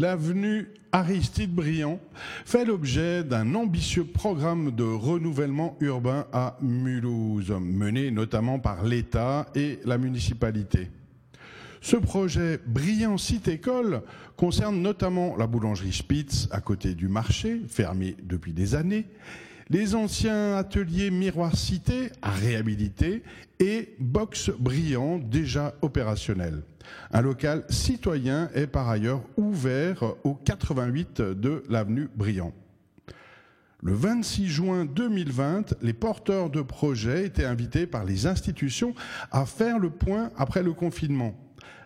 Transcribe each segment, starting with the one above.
L'avenue Aristide Briand fait l'objet d'un ambitieux programme de renouvellement urbain à Mulhouse, mené notamment par l'État et la municipalité. Ce projet Briand Site École concerne notamment la boulangerie Spitz à côté du marché, fermée depuis des années, les anciens ateliers Miroir Cité à réhabiliter et Box Brillant déjà opérationnel. Un local citoyen est par ailleurs ouvert au 88 de l'avenue Briand. Le 26 juin 2020, les porteurs de projets étaient invités par les institutions à faire le point après le confinement.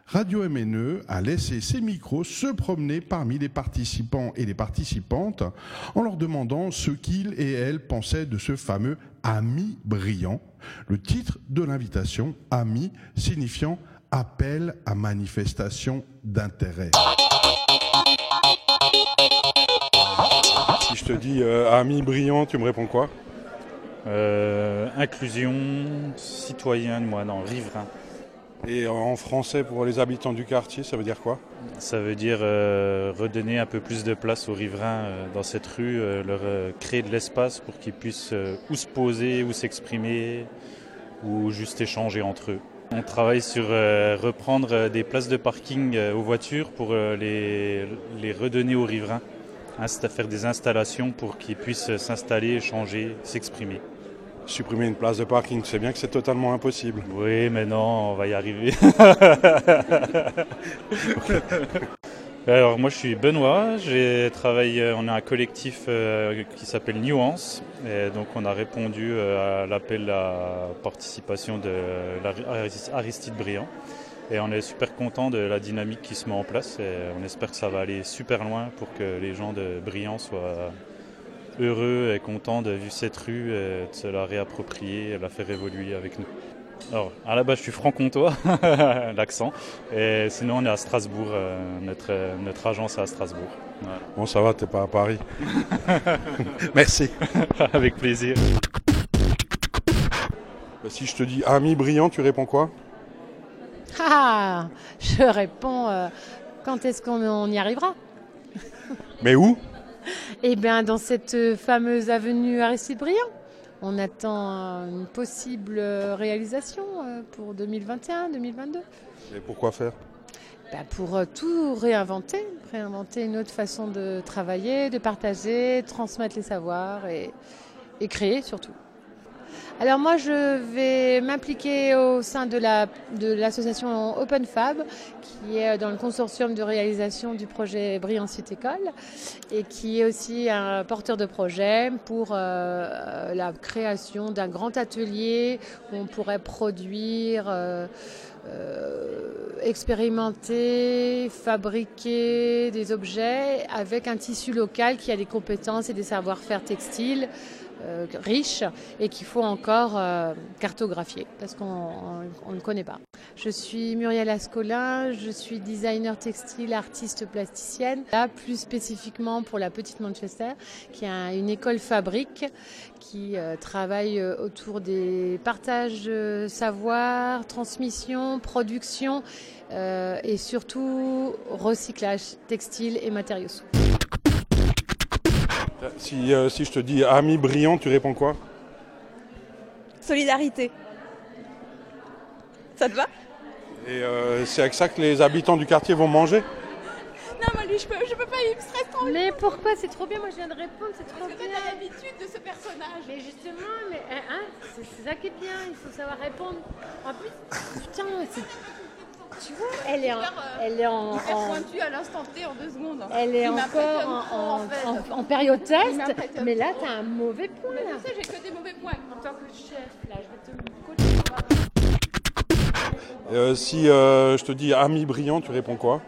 Radio MNE a laissé ses micros se promener parmi les participants et les participantes en leur demandant ce qu'ils et elles pensaient de ce fameux ami brillant. Le titre de l'invitation, ami, signifiant appel à manifestation d'intérêt. Si je te dis euh, ami brillant, tu me réponds quoi? Euh, inclusion citoyenne, moi, non, riverain. Et en français, pour les habitants du quartier, ça veut dire quoi? Ça veut dire euh, redonner un peu plus de place aux riverains euh, dans cette rue, euh, leur euh, créer de l'espace pour qu'ils puissent euh, ou se poser, ou s'exprimer, ou juste échanger entre eux. On travaille sur euh, reprendre euh, des places de parking euh, aux voitures pour euh, les, les redonner aux riverains, Insta- faire des installations pour qu'ils puissent s'installer, échanger, s'exprimer. Supprimer une place de parking, c'est bien que c'est totalement impossible. Oui, mais non, on va y arriver. Alors moi je suis Benoît, j'ai travaillé, on a un collectif euh, qui s'appelle Nuance, et donc on a répondu euh, à l'appel à participation de Aristide Briand. Et on est super content de la dynamique qui se met en place et on espère que ça va aller super loin pour que les gens de Briand soient heureux et contents de vivre cette rue, et de se la réapproprier et la faire évoluer avec nous. Alors, à la base, je suis franc-comtois, l'accent. Et sinon, on est à Strasbourg. euh, notre, euh, notre agence est à Strasbourg. Voilà. Bon, ça va, t'es pas à Paris. Merci. Avec plaisir. Bah, Si je te dis ami brillant, tu réponds quoi? Ah, je réponds euh, quand est-ce qu'on on y arrivera? Mais où? Eh bien, dans cette fameuse avenue Aristide Briand. On attend euh, une possible euh, réalisation euh, pour 2021-2022. Et pourquoi faire? Bah, pour tout réinventer, réinventer une autre façon de travailler, de partager, transmettre les savoirs et, et créer surtout. Alors moi, je vais m'impliquer au sein de la de l'association Open Fab, qui est dans le consortium de réalisation du projet Brillant Site École, et qui est aussi un porteur de projet pour euh, la création d'un grand atelier où on pourrait produire. euh, euh, expérimenter, fabriquer des objets avec un tissu local qui a des compétences et des savoir-faire textiles euh, riches et qu'il faut encore euh, cartographier parce qu'on on- on ne connaît pas. Je suis Muriel Ascolin, je suis designer textile, artiste plasticienne. Là, plus spécifiquement pour la Petite Manchester, qui est un- une école fabrique qui euh, travaille autour des partages de savoir, transmission, production et surtout recyclage textile et matériaux. Si, euh, si je te dis ami brillant, tu réponds quoi? Solidarité. Ça te va? Et euh, c'est avec ça que les habitants du quartier vont manger? Non, moi lui, je peux, je peux pas, il me stresse trop. Mais pourquoi? C'est trop bien, moi je viens de répondre, c'est trop Parce que bien. t'as l'habitude de ce personnage. Mais justement, mais, hein, c'est c'est ça qui est bien, il faut savoir répondre. En plus, putain, c'est- tu vois, elle est en, elle est en, Hyper en- pointu à l'instant T en deux secondes. elle est encore en, en- en fait. en- en période test, mais là t'as un mauvais point. Mais Là. sais, j'ai que des mauvais points. En tant que chef, là, je vais te coacher. Euh, Si euh, je te dis ami brillant, tu réponds quoi?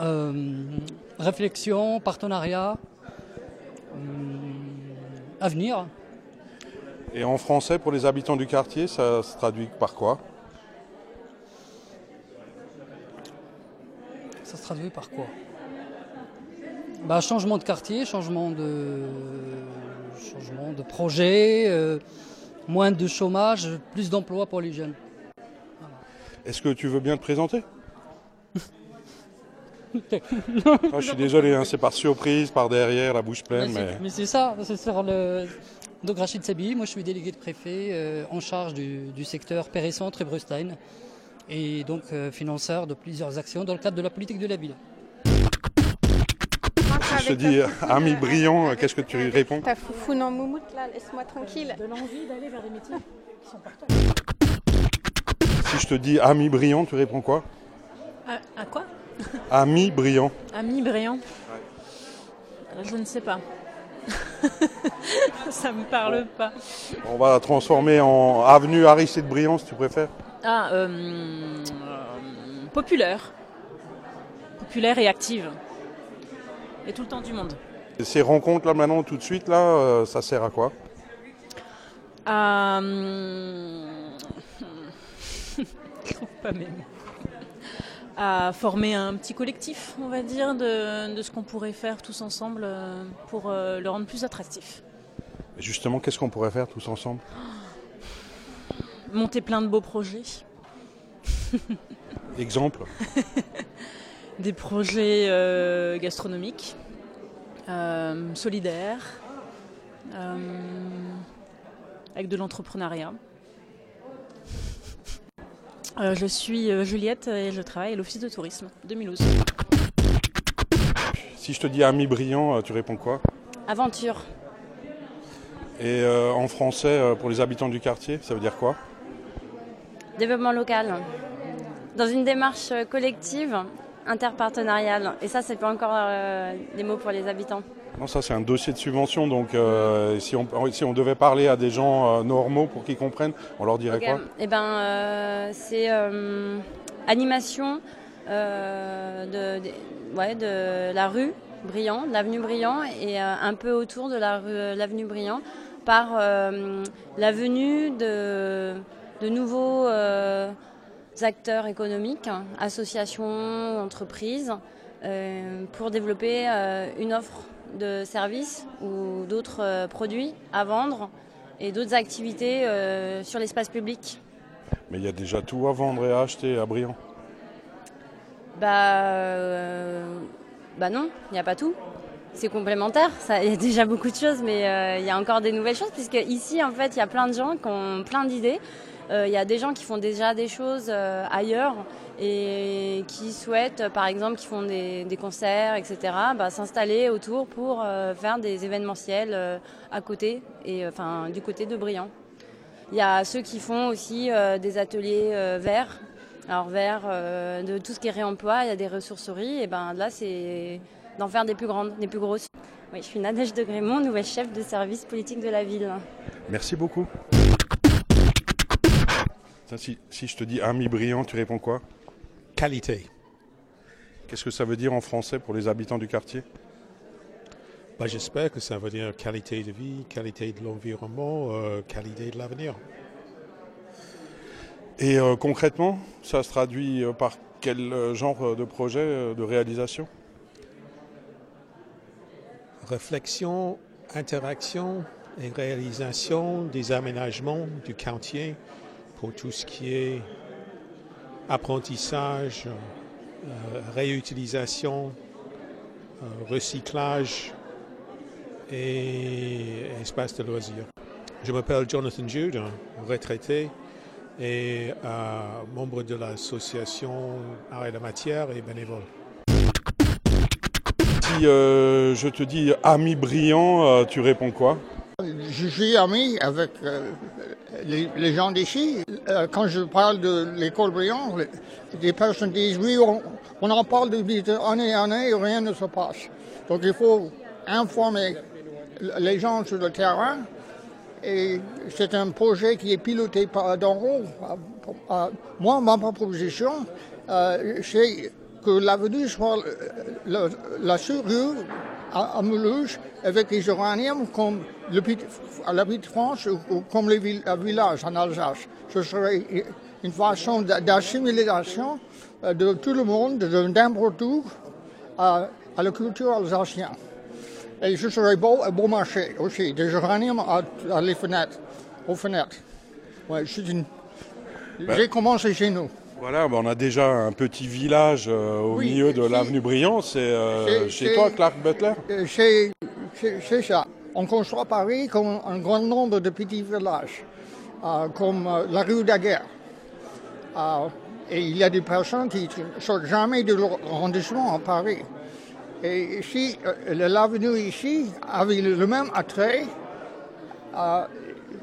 Euh, réflexion, partenariat, hum, avenir. Et en français, pour les habitants du quartier, ça se traduit par quoi? Ça se traduit par quoi? Bah, Changement de quartier, changement de, changement de projet, euh, moins de chômage, plus d'emplois pour les jeunes. Est-ce que tu veux bien te présenter? Ah, je suis désolé, hein, c'est par surprise, par derrière, la bouche pleine. Mais Mais... c'est- ça, c'est sur le. Donc Rachid Sabi, moi je suis délégué de préfet euh, en charge du, du secteur Péry-Centre et Brustein et donc euh, financeur de plusieurs actions dans le cadre de la politique de la ville. Si je te dis euh, ami brillant, euh, qu'est-ce que tu réponds Ta foufoune en moumoute là, laisse-moi tranquille. donne envie d'aller vers des métiers qui sont porteurs. Si je te dis ami brillant, tu réponds quoi À, à quoi Ami brillant. Ami brillant Je ne sais pas. Ça me parle pas. On va transformer en avenue Aristide Briand, si tu préfères. Ah, euh, populaire. Populaire et active. Et tout le temps du monde. Et Ces rencontres là maintenant, tout de suite, là, euh, ça sert à quoi? Euh, Je trouve pas mes mots. À former un petit collectif, on va dire, de, de ce qu'on pourrait faire tous ensemble pour le rendre plus attractif. Justement, qu'est-ce qu'on pourrait faire tous ensemble? Monter plein de beaux projets. Exemple Des projets euh, gastronomiques, euh, solidaires, euh, avec de l'entrepreneuriat. Je suis Juliette et je travaille à l'Office de tourisme de Mulhouse. Si je te dis ami brillant, tu réponds quoi? Aventure. Et en français, pour les habitants du quartier, ça veut dire quoi? Développement local. Dans une démarche collective, interpartenariale. Et ça, c'est pas encore euh, des mots pour les habitants. Non, ça c'est un dossier de subvention, donc euh, si, on, si on devait parler à des gens euh, normaux pour qu'ils comprennent, on leur dirait quoi? Eh ben, c'est animation de, de- ouais, de la rue Briand, de l'avenue Briand, et un peu autour de la rue, l'avenue Briand, par la venue de, de nouveaux euh, acteurs économiques, associations, entreprises, euh, pour développer euh, une offre de services ou d'autres produits à vendre et d'autres activités sur l'espace public. Mais il y a déjà tout à vendre et à acheter à Briand. Bah, bah non, il n'y a pas tout. C'est complémentaire, il y a déjà beaucoup de choses, mais euh, il y a encore des nouvelles choses, puisque ici, en fait, il y a plein de gens qui ont plein d'idées. Euh, Il y a des gens qui font déjà des choses euh, ailleurs et qui souhaitent, euh, par exemple, qui font des, concerts, etc., bah, s'installer autour pour faire des événementiels à côté, et du côté de Briand. Il y a ceux qui font aussi des ateliers verts. Alors vert, euh, de tout ce qui est réemploi, il y a des ressourceries, et ben là c'est d'en faire des plus grandes, des plus grosses. Oui, je suis Nadège de Grémont, nouvelle chef de service politique de la ville. Merci beaucoup. Ça, si, si je te dis ami brillant, tu réponds quoi? Qualité. Qu'est-ce que ça veut dire en français pour les habitants du quartier? Bah, J'espère que ça veut dire qualité de vie, qualité de l'environnement, euh, qualité de l'avenir. Et euh, concrètement, ça se traduit euh, par quel genre de projet de réalisation? Réflexion, interaction et réalisation des aménagements du quartier pour tout ce qui est apprentissage, euh, réutilisation, euh, recyclage et espace de loisirs. Je m'appelle Jonathan Jude, retraité et euh, membre de l'association Arrêt de matière et bénévole. Si je te dis ami brillant, tu réponds quoi? Je suis ami avec euh, les, gens d'ici. Euh, quand je parle de l'école les- des personnes disent oui, on, en parle depuis année en année et rien ne se passe. Donc il faut informer les gens sur le terrain. Et c'est un projet qui est piloté par d'en haut. Moi, ma proposition, euh, c'est que l'avenue soit la seule rue à, à Mulhouse avec les uraniums comme le à la Petite France ou, ou comme les vill- villages en Alsace. Ce serait une façon d'a- d'assimilation euh, de tout le monde, de- n'importe où, à, à la culture alsacienne. Et ce serait beau, beau marché aussi, des uraniums à, à les fenêtres, aux fenêtres. Ouais, une- J'ai commencé chez nous. Voilà, ben, on a déjà un petit village euh, au Oui, milieu de l'avenue Briand. C'est euh, chez toi, Clark Butler? Euh, C'est ça. On construit Paris comme un grand nombre de petits villages, euh, comme la rue Daguerre. Et il y a des personnes qui ne sortent jamais de leur arrondissement à Paris. Et ici, l'avenue ici avait le même attrait.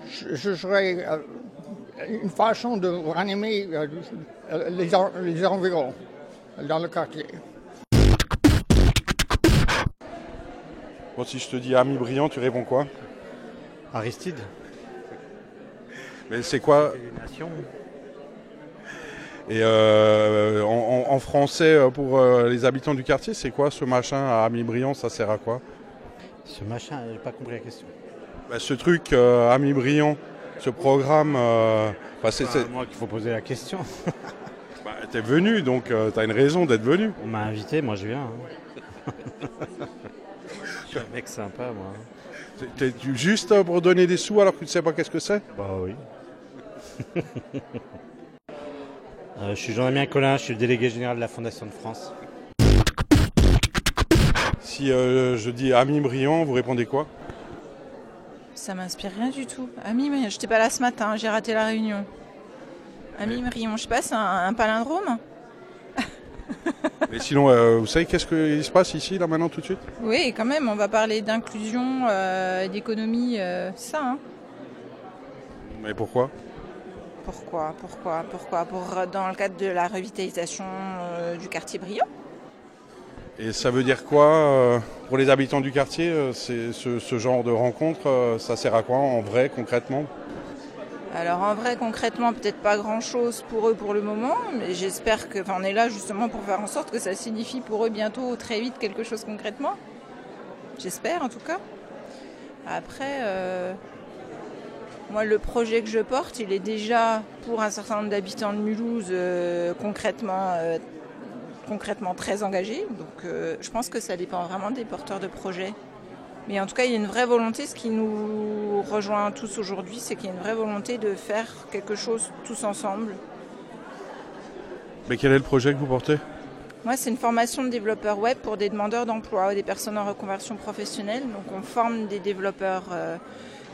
ce serait une façon de ranimer les, en- les environs dans le quartier. Bon, si je te dis Ami Briand, tu réponds quoi? Aristide Mais c'est quoi? Et euh, en, en- en français, euh, pour euh, les habitants du quartier, c'est quoi ce machin à Ami Briand? Ça sert à quoi? Ce machin, j'ai pas compris la question. Bah, Ce truc, euh, Ami Briand, ce programme, euh, bah, c'est, moi qu'il faut poser la question. bah, t'es venu, donc tu t'as une raison d'être venu. On m'a invité, moi je viens. hein. je suis un mec sympa, moi. T'es, t'es juste euh, pour donner des sous alors que tu ne sais pas qu'est-ce que c'est? Bah oui. Euh, je suis Jean-Damien Collin, je suis le délégué général de la Fondation de France. Si euh, je dis Ami Briand, vous répondez quoi? Ça m'inspire rien du tout. Ami, mais j'étais pas là ce matin, j'ai raté la réunion. Ami Marion, je sais pas, c'est un, un palindrome. Mais sinon, euh, vous savez qu'est-ce qui se passe ici, là, maintenant, tout de suite? Oui, quand même, on va parler d'inclusion, euh, d'économie, euh, ça. hein. Mais pourquoi? Pourquoi Pourquoi Pourquoi? Pour, Dans le cadre de la revitalisation du quartier brillant. Et ça veut dire quoi pour les habitants du quartier ce, ce genre de rencontre Ça sert à quoi en vrai, concrètement? Alors en vrai, concrètement, peut-être pas grand-chose pour eux pour le moment, mais j'espère que, enfin, on est là justement pour faire en sorte que ça signifie pour eux bientôt très vite quelque chose concrètement. J'espère en tout cas. Après, euh, moi le projet que je porte, il est déjà pour un certain nombre d'habitants de Mulhouse euh, concrètement, euh, concrètement très engagé. Donc je pense que ça dépend vraiment des porteurs de projets. Mais en tout cas, il y a une vraie volonté, ce qui nous rejoint tous aujourd'hui, c'est qu'il y a une vraie volonté de faire quelque chose tous ensemble. Mais quel est le projet que vous portez? Moi, c'est une formation de développeur web pour des demandeurs d'emploi, des personnes en reconversion professionnelle. Donc, on forme des développeurs euh,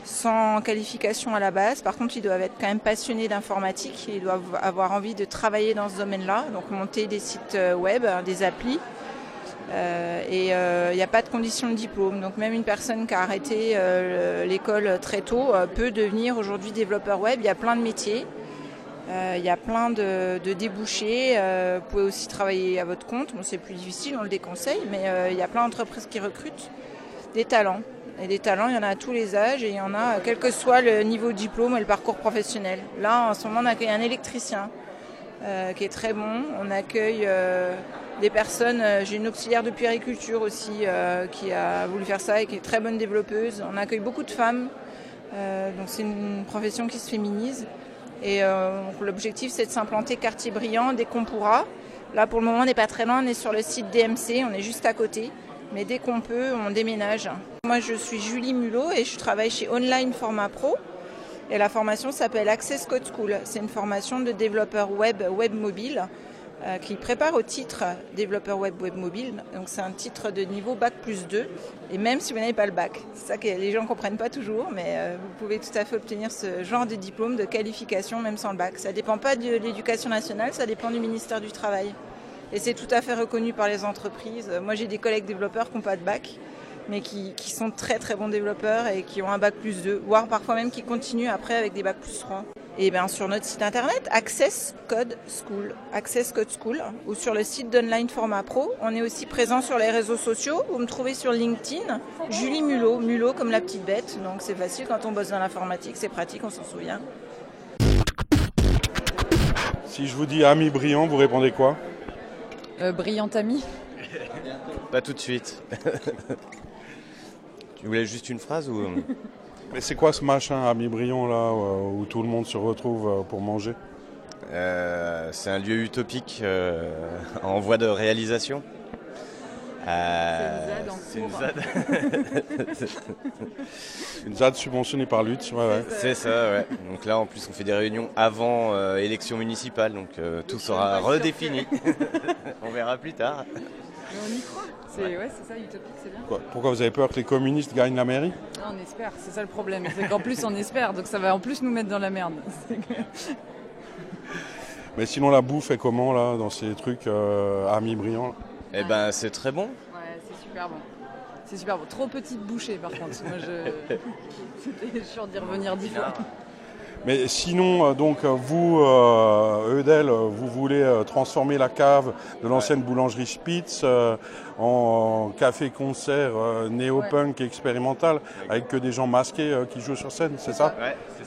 sans qualification à la base. Par contre, ils doivent être quand même passionnés d'informatique et ils doivent avoir envie de travailler dans ce domaine-là. Donc, monter des sites euh, web, hein, des applis. Euh, et il n'y a pas de condition de diplôme. Donc même une personne qui a arrêté euh, l'école très tôt euh, peut devenir aujourd'hui développeur web. Il y a plein de métiers. Euh, Il y a plein de, débouchés. Euh, vous pouvez aussi travailler à votre compte. Bon, c'est plus difficile, on le déconseille, mais euh, il y a plein d'entreprises qui recrutent des talents. Et des talents, il y en a à tous les âges et il y en a quel que soit le niveau de diplôme et le parcours professionnel. Là, en ce moment, on accueille un électricien euh, qui est très bon. On accueille euh, des personnes. euh, J'ai une auxiliaire de puériculture aussi qui a voulu faire ça et qui est très bonne développeuse. On accueille beaucoup de femmes. Donc c'est une profession qui se féminise. Et l'objectif c'est de s'implanter quartier brillant dès qu'on pourra. Là pour le moment on n'est pas très loin, on est sur le site DMC, on est juste à côté. Mais dès qu'on peut, on déménage. Moi je suis Julie Mulot et je travaille chez Online Format Pro. Et la formation s'appelle Access Code School. C'est une formation de développeur web, web mobile, euh, qui prépare au titre développeur web, web mobile. Donc c'est un titre de niveau bac plus 2. Et même si vous n'avez pas le bac, c'est ça que les gens ne comprennent pas toujours, mais euh, vous pouvez tout à fait obtenir ce genre de diplôme, de qualification, même sans le bac. Ça ne dépend pas de l'éducation nationale, ça dépend du ministère du Travail. Et c'est tout à fait reconnu par les entreprises. Moi j'ai des collègues développeurs qui n'ont pas de bac mais qui, qui, sont très très bons développeurs et qui ont un bac plus 2, voire parfois même qui continuent après avec des bacs plus 3. Et bien sur notre site internet, Access Code School, Access Code School, ou sur le site d'Online Format Pro. On est aussi présent sur les réseaux sociaux. Vous me trouvez sur LinkedIn, Julie Mulot, Mulot comme la petite bête. Donc c'est facile quand on bosse dans l'informatique, c'est pratique, on s'en souvient. Si je vous dis ami brillant, vous répondez quoi? Euh, Brillant ami Pas tout de suite. tu voulais juste une phrase ou Mais c'est quoi ce machin ami brillant là où tout le monde se retrouve pour manger? Euh, C'est un lieu utopique euh, en voie de réalisation. Euh, C'est une c'est une ZAD. Une ZAD subventionnée par Lutz, ouais, ouais. C'est ça, ouais. Donc là, en plus, on fait des réunions avant euh, élection municipale, donc euh, tout sera redéfini. on verra plus tard. Mais on y croit. C'est ouais. c'est ça, utopique, c'est bien. Quoi, Pourquoi vous avez peur que les communistes gagnent la mairie? Non, on espère, c'est ça le problème. C'est qu'en plus on espère, donc ça va en plus nous mettre dans la merde. Mais sinon, la bouffe est comment, là, dans ces trucs euh, à mi-brillant Eh ben, c'est très bon. Ouais, c'est super bon. C'est super bon. Trop petite bouchée par contre. Moi je. C'était chiant d'y revenir dix fois. Mais sinon, euh, donc, euh, vous, euh, Eudel, euh, vous voulez transformer la cave de l'ancienne boulangerie Spitz en café-concert néo-punk expérimental avec que des gens masqués qui jouent sur scène, c'est ça?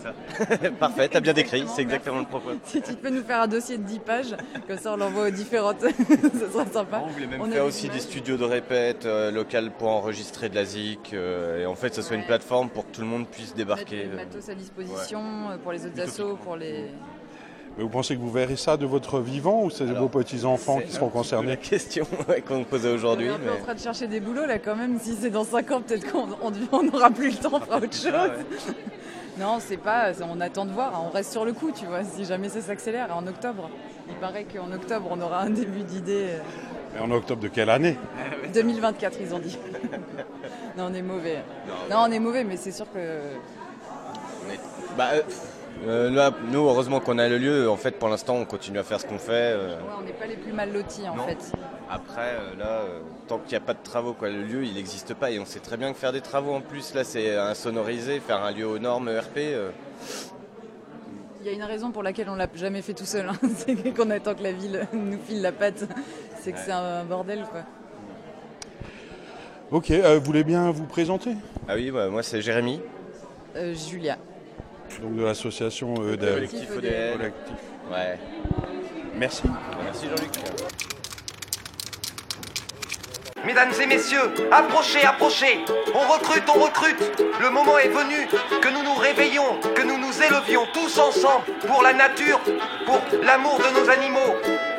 Ça. Parfait, t'as bien décrit, c'est exactement le propos. Si tu peux nous faire un dossier de 10 pages, comme ça on l'envoie aux différentes. ça serait sympa. On voulait même On faire aussi images. des studios de répète, euh, local pour enregistrer de la zik, euh, et en fait, ce soit une plateforme pour que tout le monde puisse débarquer. Mettre le euh, matos à disposition euh, pour les autres assos, pour les. Mais vous pensez que vous verrez ça de votre vivant ou c'est vos petits-enfants qui seront concernés La question ouais, qu'on me posait aujourd'hui. On est mais- en train de chercher des boulots là quand même. Si c'est dans 5 ans, peut-être qu'on on- on n'aura plus le temps, on fera autre chose. Non, c'est pas. On attend de voir. On reste sur le coup, tu vois. Si jamais ça s'accélère en octobre. Il paraît qu'en octobre, on aura un début d'idée. euh, Mais en octobre de quelle année? 2024, ils ont dit. non, on est mauvais. Non, on est mauvais, mais c'est sûr que. Bah, euh, euh, là, nous, heureusement qu'on a le lieu. En fait, pour l'instant, on continue à faire ce qu'on fait. euh. Ouais, on n'est pas les plus mal lotis en Non. fait. Après, euh, là, euh, tant qu'il n'y a pas de travaux, quoi, le lieu, il n'existe pas. Et on sait très bien que faire des travaux en plus, là, c'est insonorisé, faire un lieu aux normes ERP. euh, Il y a une raison pour laquelle on l'a jamais fait tout seul. hein. c'est qu'on attend que la ville nous file la patte. C'est que Ouais. c'est un bordel quoi. Ok, euh, vous voulez bien vous présenter? Ah oui, bah, moi, c'est Jérémy. Euh, Julia. Donc de l'association EDL. Collectif ODL. Collectif. Ouais. Merci. Merci Jean-Luc. Mesdames et messieurs, approchez, approchez. On recrute, on recrute. Le moment est venu que nous nous réveillons, que nous nous élevions tous ensemble pour la nature, pour l'amour de nos animaux,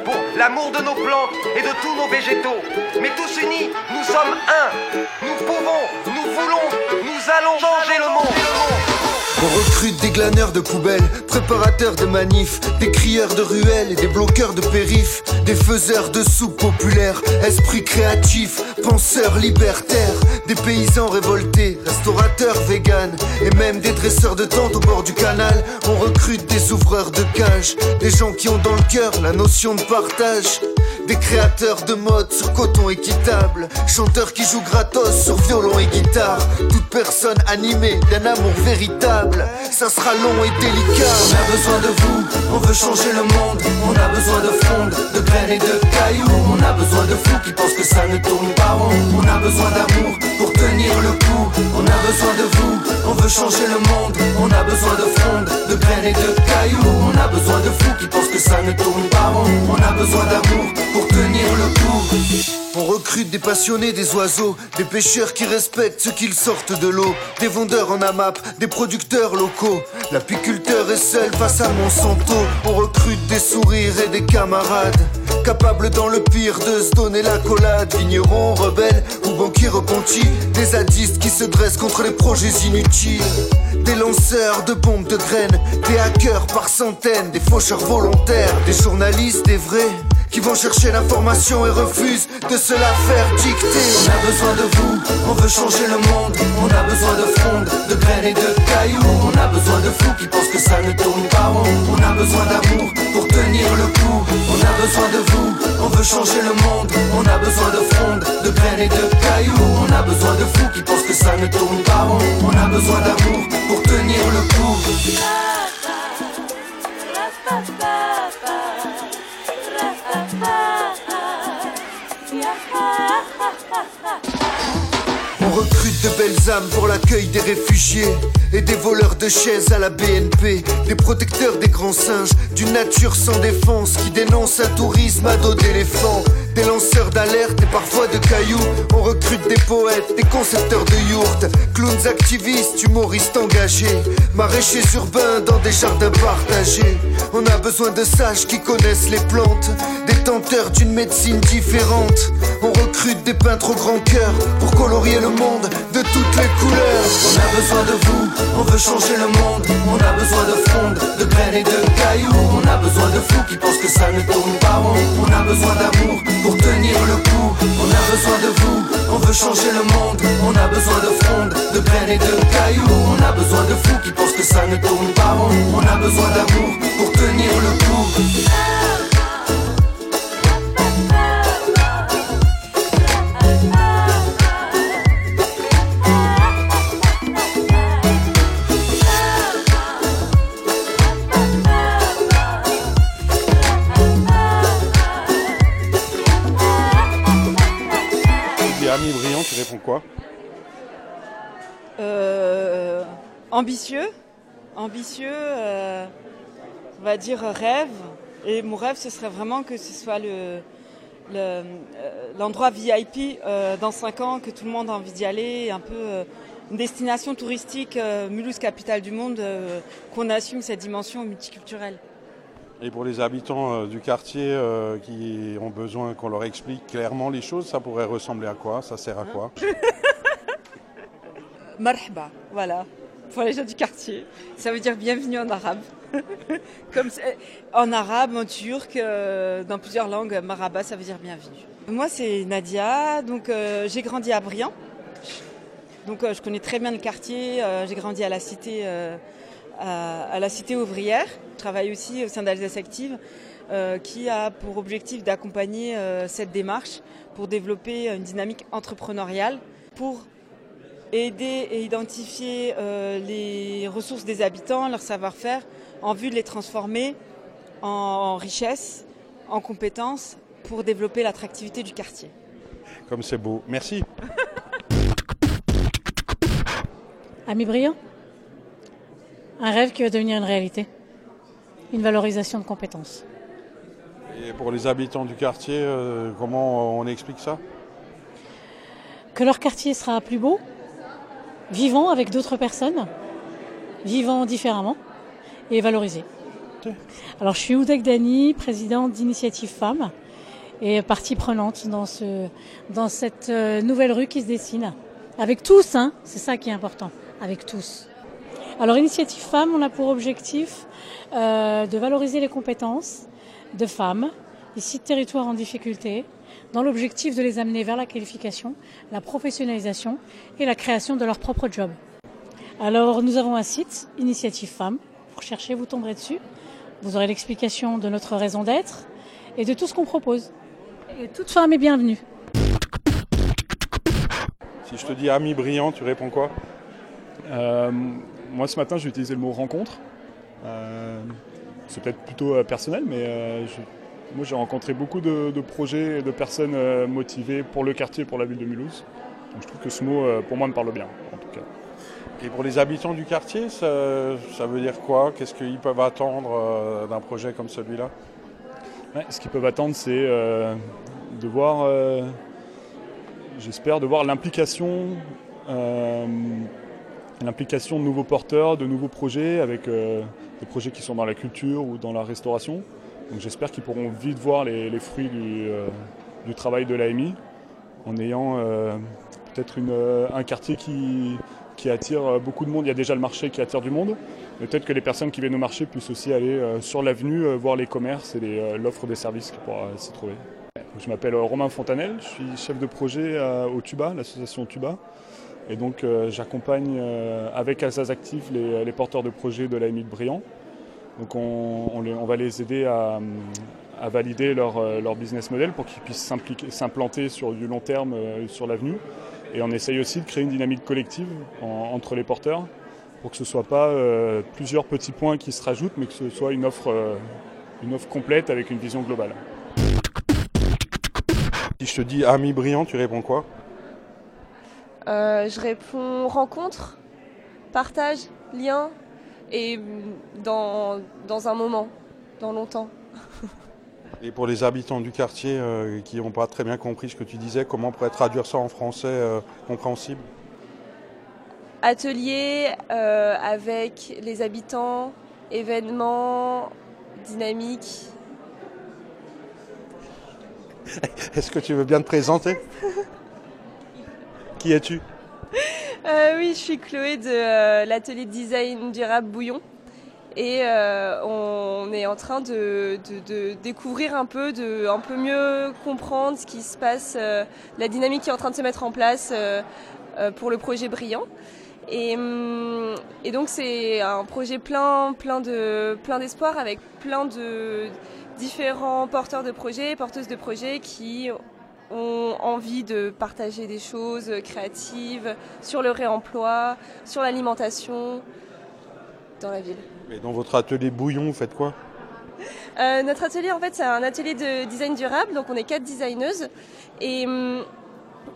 pour l'amour de nos plantes et de tous nos végétaux. Mais tous unis, nous sommes un. Nous pouvons, nous voulons, nous allons changer le monde. On recrute des glaneurs de poubelles, préparateurs de manifs, des crieurs de ruelles et des bloqueurs de périph', des faiseurs de soupe populaires, esprits créatifs, penseurs libertaires, des paysans révoltés, restaurateurs véganes et même des dresseurs de tentes au bord du canal. On recrute des ouvreurs de cages, des gens qui ont dans le cœur la notion de partage. Des créateurs de mode sur coton équitable, chanteurs qui jouent gratos sur violon et guitare. Toute personne animée d'un amour véritable, ça sera long et délicat. On a besoin de vous, on veut changer le monde. On a besoin de frondes, de graines et de cailloux. On a besoin de fous qui pensent que ça ne tourne pas rond. On a besoin d'amour pour tenir le coup. On a besoin de vous, on veut changer le monde. On a besoin de frondes, de graines et de cailloux. On a besoin de fous qui pensent que ça ne tourne pas rond. On a besoin d'amour pour tenir le coup. On recrute des passionnés des oiseaux, des pêcheurs qui respectent ceux qu'ils sortent de l'eau, des vendeurs en AMAP, des producteurs locaux. L'apiculteur est seul face à Monsanto. On recrute des sourires et des camarades, capables dans le pire de se donner la collade. Vignerons, rebelles ou banquiers repentis, des zadistes qui se dressent contre les projets inutiles. Des lanceurs de bombes de graines, des hackers par centaines, des faucheurs volontaires, des journalistes, des vrais qui vont chercher l'information et refusent de se la faire dicter. On a besoin de vous, on veut changer le monde. On a besoin de frondes, de graines et de cailloux. On a besoin de fous qui pensent que ça ne tourne pas rond. On a besoin d'amour pour tenir le coup. On a besoin de vous, on veut changer le monde. On a besoin de frondes, de graines et de cailloux. On a besoin de fous qui pensent que ça ne tourne pas rond. On a besoin d'amour pour tenir le coup. Recrute de belles âmes pour l'accueil des réfugiés et des voleurs de chaises à la BNP, des protecteurs des grands singes, d'une nature sans défense qui dénonce un tourisme à dos d'éléphant, des lanceurs d'alerte et parfois de cailloux. On recrute des poètes, des concepteurs de yourtes, clowns activistes, humoristes engagés, maraîchers urbains dans des jardins partagés. On a besoin de sages qui connaissent les plantes, détenteurs d'une médecine différente. On recrute des peintres au grand cœur pour colorier le monde de toutes les couleurs. On a besoin de vous, on veut changer le monde. On a besoin de fronde, de graines et de cailloux. On a besoin de fous qui pensent que ça ne tourne pas rond. On a besoin d'amour pour tenir le coup. On a besoin de vous, on veut changer le monde. On a besoin de fronde, de graines et de cailloux. On a besoin de fous qui pensent que ça ne tourne pas rond. On a besoin d'amour pour tenir le coup. Euh, ambitieux, ambitieux, euh, on va dire rêve. Et mon rêve, ce serait vraiment que ce soit euh, l'endroit VIP dans 5 ans, que tout le monde a envie d'y aller, un peu une destination touristique, Mulhouse, capitale du monde, qu'on assume cette dimension multiculturelle. Et pour les habitants euh, du quartier euh, qui ont besoin qu'on leur explique clairement les choses, ça pourrait ressembler à quoi? Ça sert à quoi? Marhaba, voilà, pour les gens du quartier. Ça veut dire bienvenue en arabe. Comme en arabe, en turc, euh, dans plusieurs langues, marhaba, ça veut dire bienvenue. Moi, c'est Nadia, donc j'ai grandi à Briand. Donc je connais très bien le quartier, j'ai grandi à la cité, à, à la cité ouvrière. Je travaille aussi au sein d'Alsace Active, euh, qui a pour objectif d'accompagner euh, cette démarche pour développer une dynamique entrepreneuriale, pour aider et identifier euh, les ressources des habitants, leur savoir-faire, en vue de les transformer en richesse, en compétences, pour développer l'attractivité du quartier. Comme c'est beau. Merci. Ami brillant Un rêve qui va devenir une réalité. Une valorisation de compétences. Et pour les habitants du quartier, euh, comment on explique ça? Que leur quartier sera plus beau, vivant avec d'autres personnes, vivant différemment et valorisé. Alors je suis Oudek Dani, présidente d'Initiative Femmes et partie prenante dans, ce, dans cette euh, nouvelle rue qui se dessine. Avec tous, hein, c'est ça qui est important, avec tous. Alors Initiative Femmes, on a pour objectif euh, de valoriser les compétences de femmes, ici de territoires en difficulté, dans l'objectif de les amener vers la qualification, la professionnalisation et la création de leur propre job. Alors nous avons un site, Initiative Femmes, vous recherchez, vous tomberez dessus. Vous aurez l'explication de notre raison d'être et de tout ce qu'on propose. Et toute femme est bienvenue. Si je te dis ami brillant, tu réponds quoi? Euh, moi, ce matin, j'ai utilisé le mot rencontre. Euh, c'est peut-être plutôt euh, personnel, mais euh, je- moi, j'ai rencontré beaucoup de, de projets et de personnes euh, motivées pour le quartier et pour la ville de Mulhouse. Donc, je trouve que ce mot, pour moi, me parle bien, en tout cas. Et pour les habitants du quartier, ça, ça veut dire quoi? Qu'est-ce qu'ils peuvent attendre d'un projet comme celui-là? Ouais, ce qu'ils peuvent attendre, c'est de voir, j'espère, de voir l'implication, l'implication de nouveaux porteurs, de nouveaux projets, avec euh, des projets qui sont dans la culture ou dans la restauration. Donc j'espère qu'ils pourront vite voir les, fruits du, euh, du travail de l'AMI, en ayant euh, peut-être un quartier qui, qui attire beaucoup de monde. Il y a déjà le marché qui attire du monde. Peut-être que les personnes qui viennent au marché puissent aussi aller sur l'avenue voir les commerces et l'offre des services qui pourra s'y trouver. Je m'appelle euh, Romain Fontanel, je suis chef de projet au Tuba, l'association Tuba. Et donc euh, j'accompagne euh, avec Alsace Active les, porteurs de projets de l'AMI de Briand. Donc on, va les aider à, valider leur, business model pour qu'ils puissent s'implanter sur du long terme sur l'avenue. Et on essaye aussi de créer une dynamique collective en- entre les porteurs pour que ce ne soit pas plusieurs petits points qui se rajoutent, mais que ce soit une offre complète avec une vision globale. Si je te dis ami brillant, tu réponds quoi? Euh, je réponds rencontre, partage, lien et dans, dans un moment, dans longtemps. Et pour les habitants du quartier euh, qui n'ont pas très bien compris ce que tu disais, comment on pourrait traduire ça en français euh, compréhensible? Atelier avec les habitants, événements, dynamiques. Est-ce que tu veux bien te présenter Qui es-tu Euh, oui, je suis Chloé de euh, l'atelier de design durable Bouillon. Et euh, on est en train de, découvrir un peu, de mieux comprendre ce qui se passe, la dynamique qui est en train de se mettre en place pour le projet Brillant. Et, hum, et donc c'est un projet plein, plein d'espoir avec plein de différents porteurs de projets, porteuses de projets qui ont envie de partager des choses créatives sur le réemploi, sur l'alimentation dans la ville. Et dans votre atelier bouillon, vous faites quoi? Euh, notre atelier, en fait, c'est un atelier de design durable. Donc, on est quatre designeuses et hum,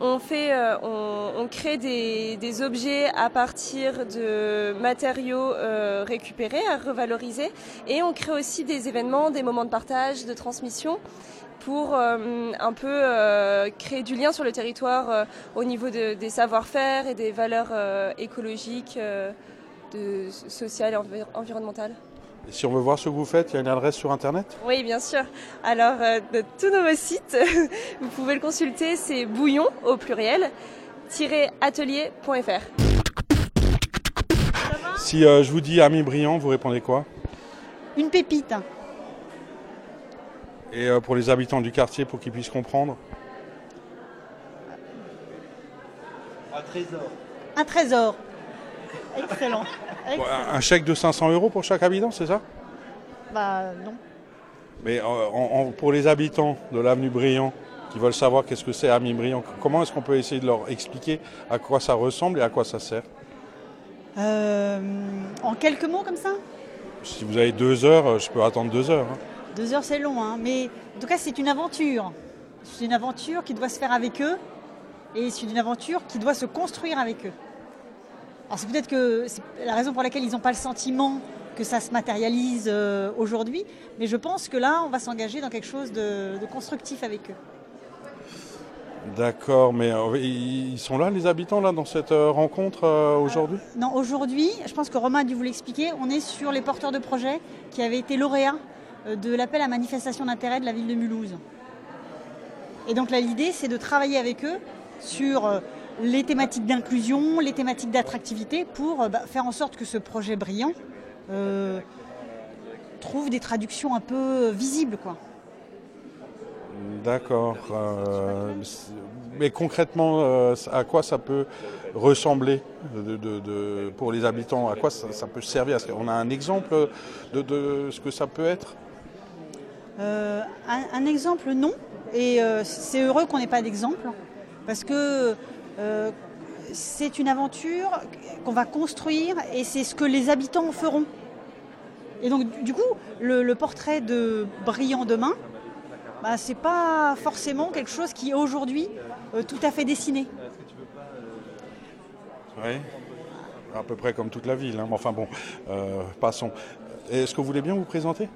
on fait, euh, on, crée des, objets à partir de matériaux euh, récupérés, à revaloriser, et on crée aussi des événements, des moments de partage, de transmission pour euh, un peu créer du lien sur le territoire au niveau de- des savoir-faire et des valeurs écologiques, sociales et envi- environnementales. Et Si on veut voir ce que vous faites, il y a une adresse sur Internet? Oui, bien sûr. Alors, euh, de tout nouveau site, vous pouvez le consulter, c'est bouillon au pluriel, atelier.fr. Si euh, je vous dis ami brillant, vous répondez quoi? Une pépite. Et euh, pour les habitants du quartier, pour qu'ils puissent comprendre? Un trésor. Un trésor. Excellent. Un- chèque de 500 euros pour chaque habitant, c'est ça Bah non. Mais euh, en- en- pour les habitants de l'avenue Brillant qui veulent savoir qu'est-ce que c'est Ami Brillant, comment est-ce qu'on peut essayer de leur expliquer à quoi ça ressemble et à quoi ça sert Euh, en quelques mots comme ça? Si vous avez deux heures, euh, je peux attendre deux heures. hein. Deux heures c'est long, hein. mais en tout cas c'est une aventure. C'est une aventure qui doit se faire avec eux et c'est une aventure qui doit se construire avec eux. Alors c'est peut-être que c'est la raison pour laquelle ils n'ont pas le sentiment que ça se matérialise euh, aujourd'hui, mais je pense que là on va s'engager dans quelque chose de, de constructif avec eux. D'accord, mais euh, ils sont là, les habitants, là, dans cette euh, rencontre euh, aujourd'hui? Non, aujourd'hui, je pense que Romain a dû vous l'expliquer, on est sur les porteurs de projets qui avaient été lauréats de l'appel à manifestation d'intérêt de la ville de Mulhouse. Et donc là, l'idée, c'est de travailler avec eux sur les thématiques d'inclusion, les thématiques d'attractivité pour euh, bah, faire en sorte que ce projet brillant euh, trouve des traductions un peu visibles. Quoi. D'accord. euh, mais concrètement, euh, à quoi ça peut ressembler de- de- de- pour les habitants À quoi ça, ça peut servir? Qu'on a un exemple de, ce que ça peut être? Euh, un, un exemple, non. Et euh, c'est heureux qu'on n'ait pas d'exemple, parce que euh, c'est une aventure qu'on va construire et c'est ce que les habitants feront. Et donc, du- coup, le, le portrait de Brillant demain, bah, c'est pas forcément quelque chose qui est aujourd'hui euh, tout à fait dessiné. Oui. À peu près comme toute la ville. hein. Mais Enfin bon, euh, passons. Est-ce que vous voulez bien vous présenter?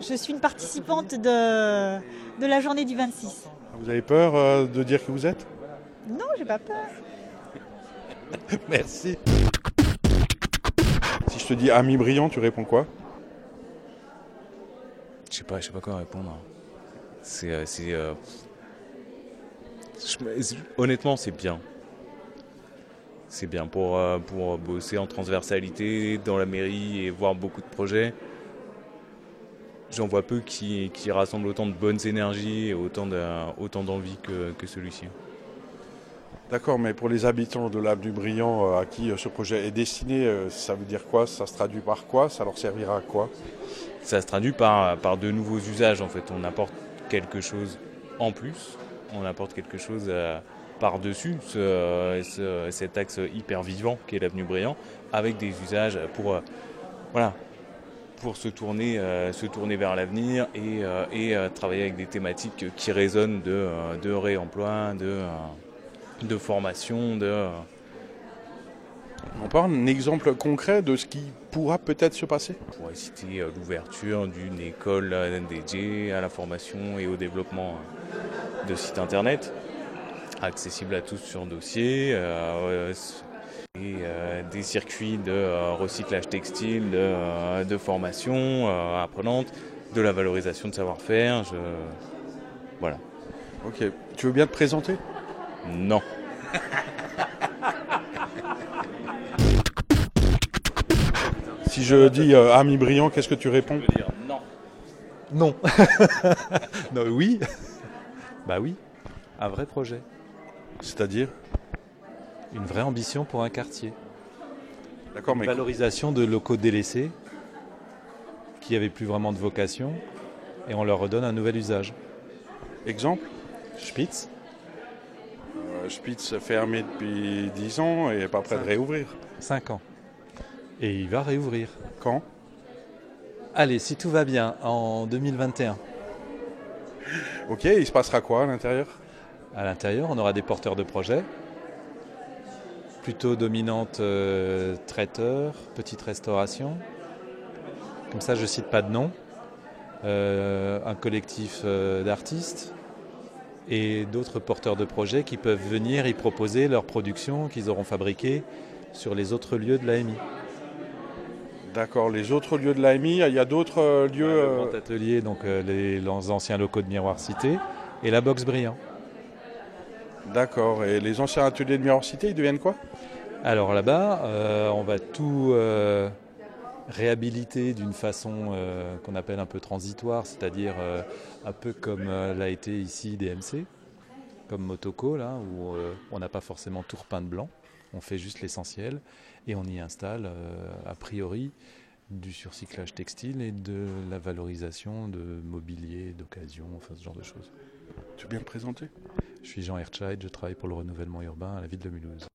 Je suis une participante de, de la journée du 26. Vous avez peur euh, de dire qui vous êtes? Non, j'ai pas peur. Merci. Si je te dis ami brillant, tu réponds quoi? Je sais pas, je sais pas quoi répondre. C'est, euh, c'est, euh, je honnêtement, c'est bien. C'est bien pour, euh, pour bosser en transversalité dans la mairie et voir beaucoup de projets. J'en vois peu qui, qui rassemblent autant de bonnes énergies et autant, de, autant d'envie que, que celui-ci. D'accord, mais pour les habitants de l'avenue Brillant euh, à qui euh, ce projet est destiné, euh, ça veut dire quoi? Ça se traduit par quoi? Ça leur servira à quoi? Ça se traduit par, par de nouveaux usages en fait. On apporte quelque chose en plus, on apporte quelque chose par-dessus ce- ce- cet axe hyper vivant qui est l'avenue Brillant, avec des usages pour, voilà, pour se, tourner, euh, se tourner vers l'avenir et, euh, et, euh, travailler avec des thématiques qui résonnent de, de réemploi, de, de formation, de, On parle un exemple concret de ce qui pourra peut-être se passer? On pourrait citer l'ouverture d'une école dédiée à la formation et au développement de sites internet, accessible à tous sur dossier, euh, et euh, des circuits de euh, recyclage textile, de, euh, de formation euh, apprenante, de la valorisation de savoir-faire. Je... Voilà. Ok. Tu veux bien te présenter? Non. Si je dis euh, ami brillant, qu'est-ce que tu réponds? Non. Non. non. Oui. Bah oui. Un vrai projet. C'est-à-dire? Une vraie ambition pour un quartier. D'accord, Une mais- valorisation de locaux délaissés qui n'avaient plus vraiment de vocation et on leur redonne un nouvel usage. Exemple? Spitz. Euh, Spitz fermé depuis 10 ans et pas prêt de réouvrir. 5 ans. Et il va réouvrir. Quand? Allez, si tout va bien, en 2021. Ok, il se passera quoi à l'intérieur? À l'intérieur, on aura des porteurs de projets, plutôt dominante euh, traiteur, petite restauration. Comme ça, je cite pas de nom. Euh, un collectif euh, d'artistes et d'autres porteurs de projets qui peuvent venir y proposer leurs productions qu'ils auront fabriquées sur les autres lieux de l'AMI. D'accord, les autres lieux de l'AMI, il y a d'autres lieux. Le grand atelier, donc les, les anciens locaux de Miroir Cité, et la box Brillant. D'accord, et les anciens ateliers de Miroir Cité, ils deviennent quoi? Alors là-bas, euh, on va tout euh, réhabiliter d'une façon euh, qu'on appelle un peu transitoire, c'est-à-dire un peu comme l'a été ici DMC, comme Motoko, là, où on n'a pas forcément tout repeint de blanc, on fait juste l'essentiel, et on y installe, a priori, du surcyclage textile et de la valorisation de mobilier, d'occasion, enfin ce genre de choses. Tu veux bien te présenter? Je suis Jean Herscheid, je travaille pour le renouvellement urbain à la ville de Mulhouse.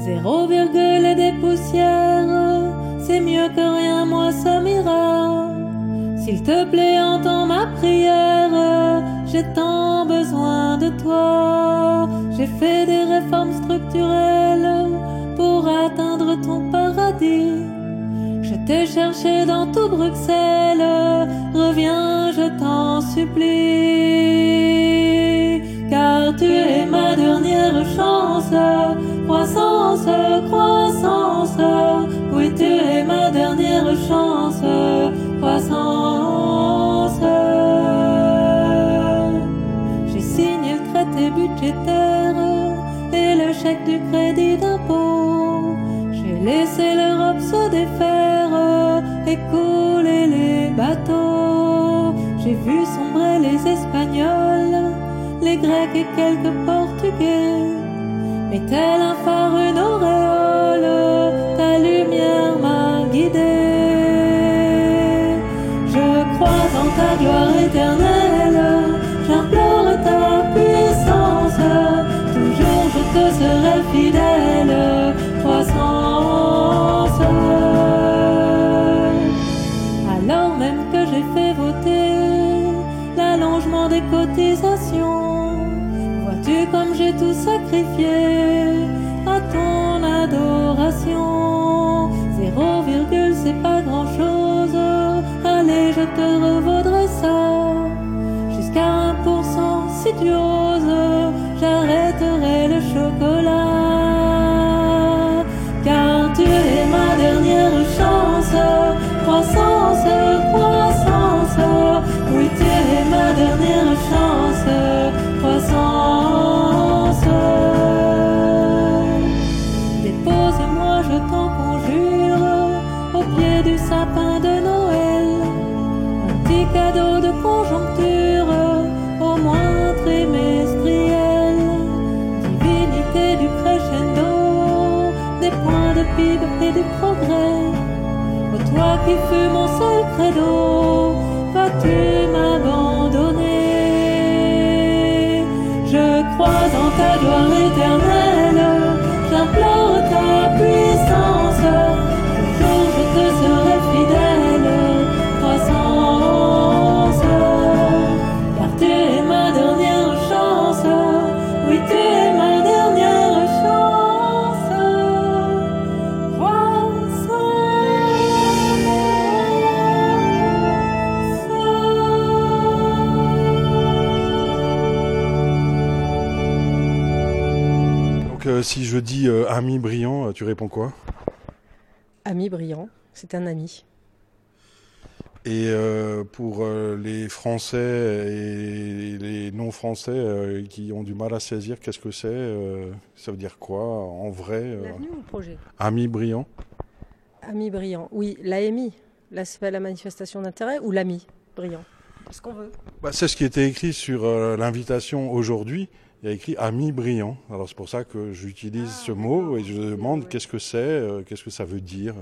Zéro virgule et des poussières, c'est mieux que rien, moi ça m'ira. S'il te plaît, entends ma prière, j'ai tant besoin de toi. J'ai fait des réformes structurelles pour atteindre ton paradis. Je t'ai cherché dans tout Bruxelles, reviens, je t'en supplie. Car tu es ma dernière chance, croissance, croissance. Oui, tu es ma dernière chance, J'ai vu sombrer les Espagnols, les Grecs et quelques Portugais. Mais tel un phare, une j'ai tout sacrifié à ton adoration. Zéro virgule, c'est pas grand chose. Allez, je te revaudrai ça. Jusqu'à 1% si tu oses, j'arrêterai qui fus mon seul credo, vas-tu m'abandonner? Je crois en ta gloire éternelle, euh, si je dis euh, ami brillant, euh, tu réponds quoi? Ami brillant, c'est un ami. Et euh, pour les Français et les non-Français qui ont du mal à saisir, qu'est-ce que c'est Ça veut dire quoi en vrai L'avenue ou le projet? Ami brillant Ami brillant, oui, l'AMI, l'aspect la manifestation d'intérêt ou l'ami brillant? Ce qu'on veut. Bah, C'est ce qui était écrit sur l'invitation aujourd'hui. Il y a écrit ami brillant. Alors c'est pour ça que j'utilise ce mot et je demande qu'est-ce que c'est, euh, qu'est-ce que ça veut dire.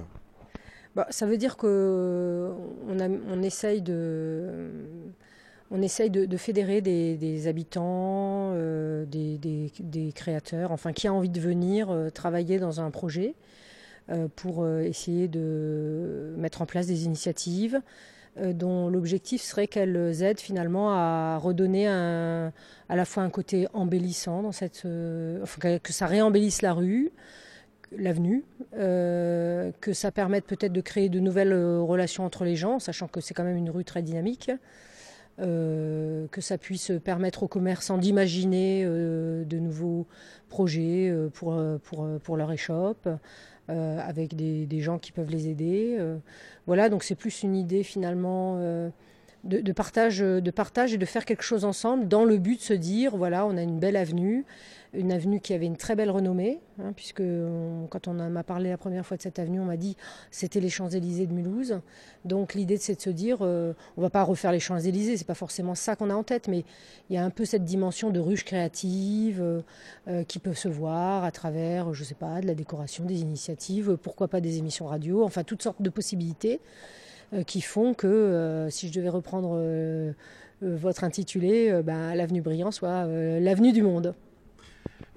Bah, ça veut dire que on, a- on essaye de, on essaye de, de fédérer des, des habitants, euh, des, des- des créateurs, enfin qui a envie de venir euh, travailler dans un projet euh, pour euh, essayer de mettre en place des initiatives euh, dont l'objectif serait qu'elles aident finalement à redonner à la fois un côté embellissant dans cette, euh, que- ça réembellisse la rue, l'avenue, euh, que ça permette peut-être de créer de nouvelles euh, relations entre les gens, sachant que c'est quand même une rue très dynamique, euh, que ça puisse permettre aux commerçants d'imaginer euh, de nouveaux projets euh, pour, euh, pour, euh, pour leur échoppe, euh, avec des, gens qui peuvent les aider. euh. voilà, donc c'est plus une idée finalement euh, de, de partage, de partage et de faire quelque chose ensemble dans le but de se dire, voilà, on a une belle avenue, une avenue qui avait une très belle renommée, hein, puisque quand on m'a parlé la première fois de cette avenue, on m'a dit c'était les Champs-Élysées de Mulhouse. Donc l'idée c'est de se dire, euh, on va pas refaire les Champs-Élysées, c'est pas forcément ça qu'on a en tête, mais il y a un peu cette dimension de ruche créative euh, euh, qui peut se voir à travers, je sais pas, de la décoration, des initiatives, pourquoi pas des émissions radio, enfin toutes sortes de possibilités euh, qui font que, si je devais reprendre votre intitulé, ben, l'avenue Brillant soit l'avenue du monde.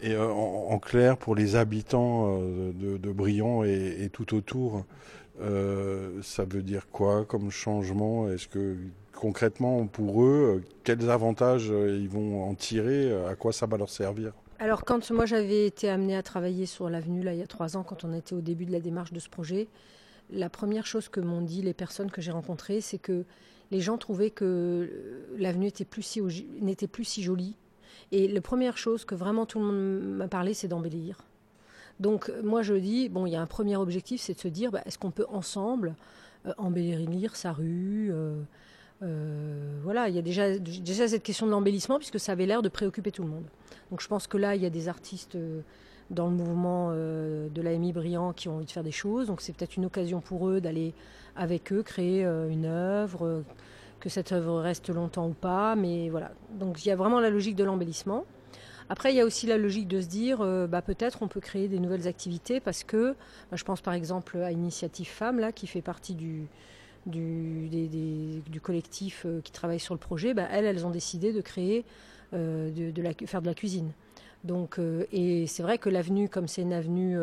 Et euh, en, clair, pour les habitants euh, de, de Briand et, tout autour, euh, ça veut dire quoi comme changement? Est-ce que concrètement, pour eux, quels avantages ils vont en tirer? À quoi ça va leur servir? Alors quand moi j'avais été amenée à travailler sur l'avenue là il y a trois ans, quand on était au début de la démarche de ce projet, la première chose que m'ont dit les personnes que j'ai rencontrées, c'est que les gens trouvaient que l'avenue plus si n'était plus si jolie. Et la première chose que vraiment tout le monde m'a parlé, c'est d'embellir. Donc euh, moi je dis, bon, il y a un premier objectif, c'est de se dire, bah, est-ce qu'on peut ensemble euh, embellir sa rue euh, Voilà, il y a déjà, déjà cette question de l'embellissement, puisque ça avait l'air de préoccuper tout le monde. Donc je pense que là, il y a des artistes dans le mouvement de l'AMI Brillant qui ont envie de faire des choses, donc c'est peut-être une occasion pour eux d'aller avec eux créer une œuvre, que cette œuvre reste longtemps ou pas, mais voilà. Donc il y a vraiment la logique de l'embellissement. Après, il y a aussi la logique de se dire, euh, bah, peut-être on peut créer des nouvelles activités parce que, bah, je pense par exemple à Initiative Femmes, là, qui fait partie du, du, collectif euh, qui travaille sur le projet. Bah, elles, elles ont décidé de créer, euh, de, faire de la cuisine. Donc, et c'est vrai que l'avenue, comme c'est une avenue,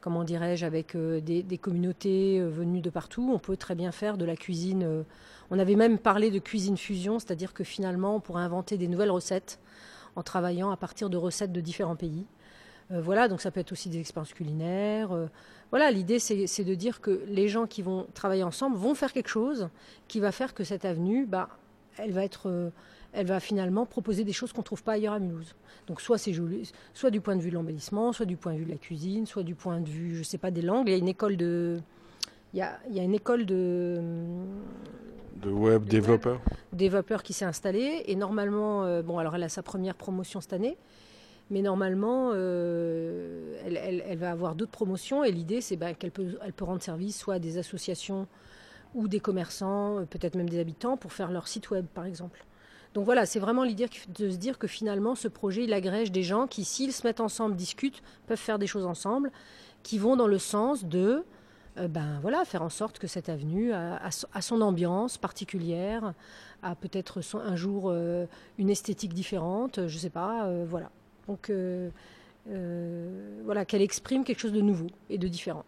comment dirais-je, avec euh, des, communautés euh, venues de partout, on peut très bien faire de la cuisine. euh, on avait même parlé de cuisine fusion, c'est-à-dire que finalement, on pourrait inventer des nouvelles recettes en travaillant à partir de recettes de différents pays. Voilà, donc ça peut être aussi des expériences culinaires. voilà, l'idée, c'est de dire que les gens qui vont travailler ensemble vont faire quelque chose qui va faire que cette avenue, bah, elle va être, elle va finalement proposer des choses qu'on ne trouve pas ailleurs à Mulhouse. Donc soit c'est joli, soit du point de vue de l'embellissement, soit du point de vue de la cuisine, soit du point de vue, je sais pas, des langues. Il y a une école de, il y a, il y a une école de De web développeurs développeur qui s'est installée et normalement, euh, bon alors elle a sa première promotion cette année, mais normalement euh, elle, elle- elle va avoir d'autres promotions et l'idée c'est bah, qu'elle peut, elle peut rendre service soit à des associations ou des commerçants, euh, peut-être même des habitants pour faire leur site web par exemple. Donc voilà, c'est vraiment l'idée de se dire que finalement ce projet il agrège des gens qui s'ils se mettent ensemble, discutent, peuvent faire des choses ensemble, qui vont dans le sens de ben voilà, faire en sorte que cette avenue a, son ambiance particulière, a peut-être un jour une esthétique différente, je ne sais pas, voilà. Donc voilà, qu'elle exprime quelque chose de nouveau et de différent.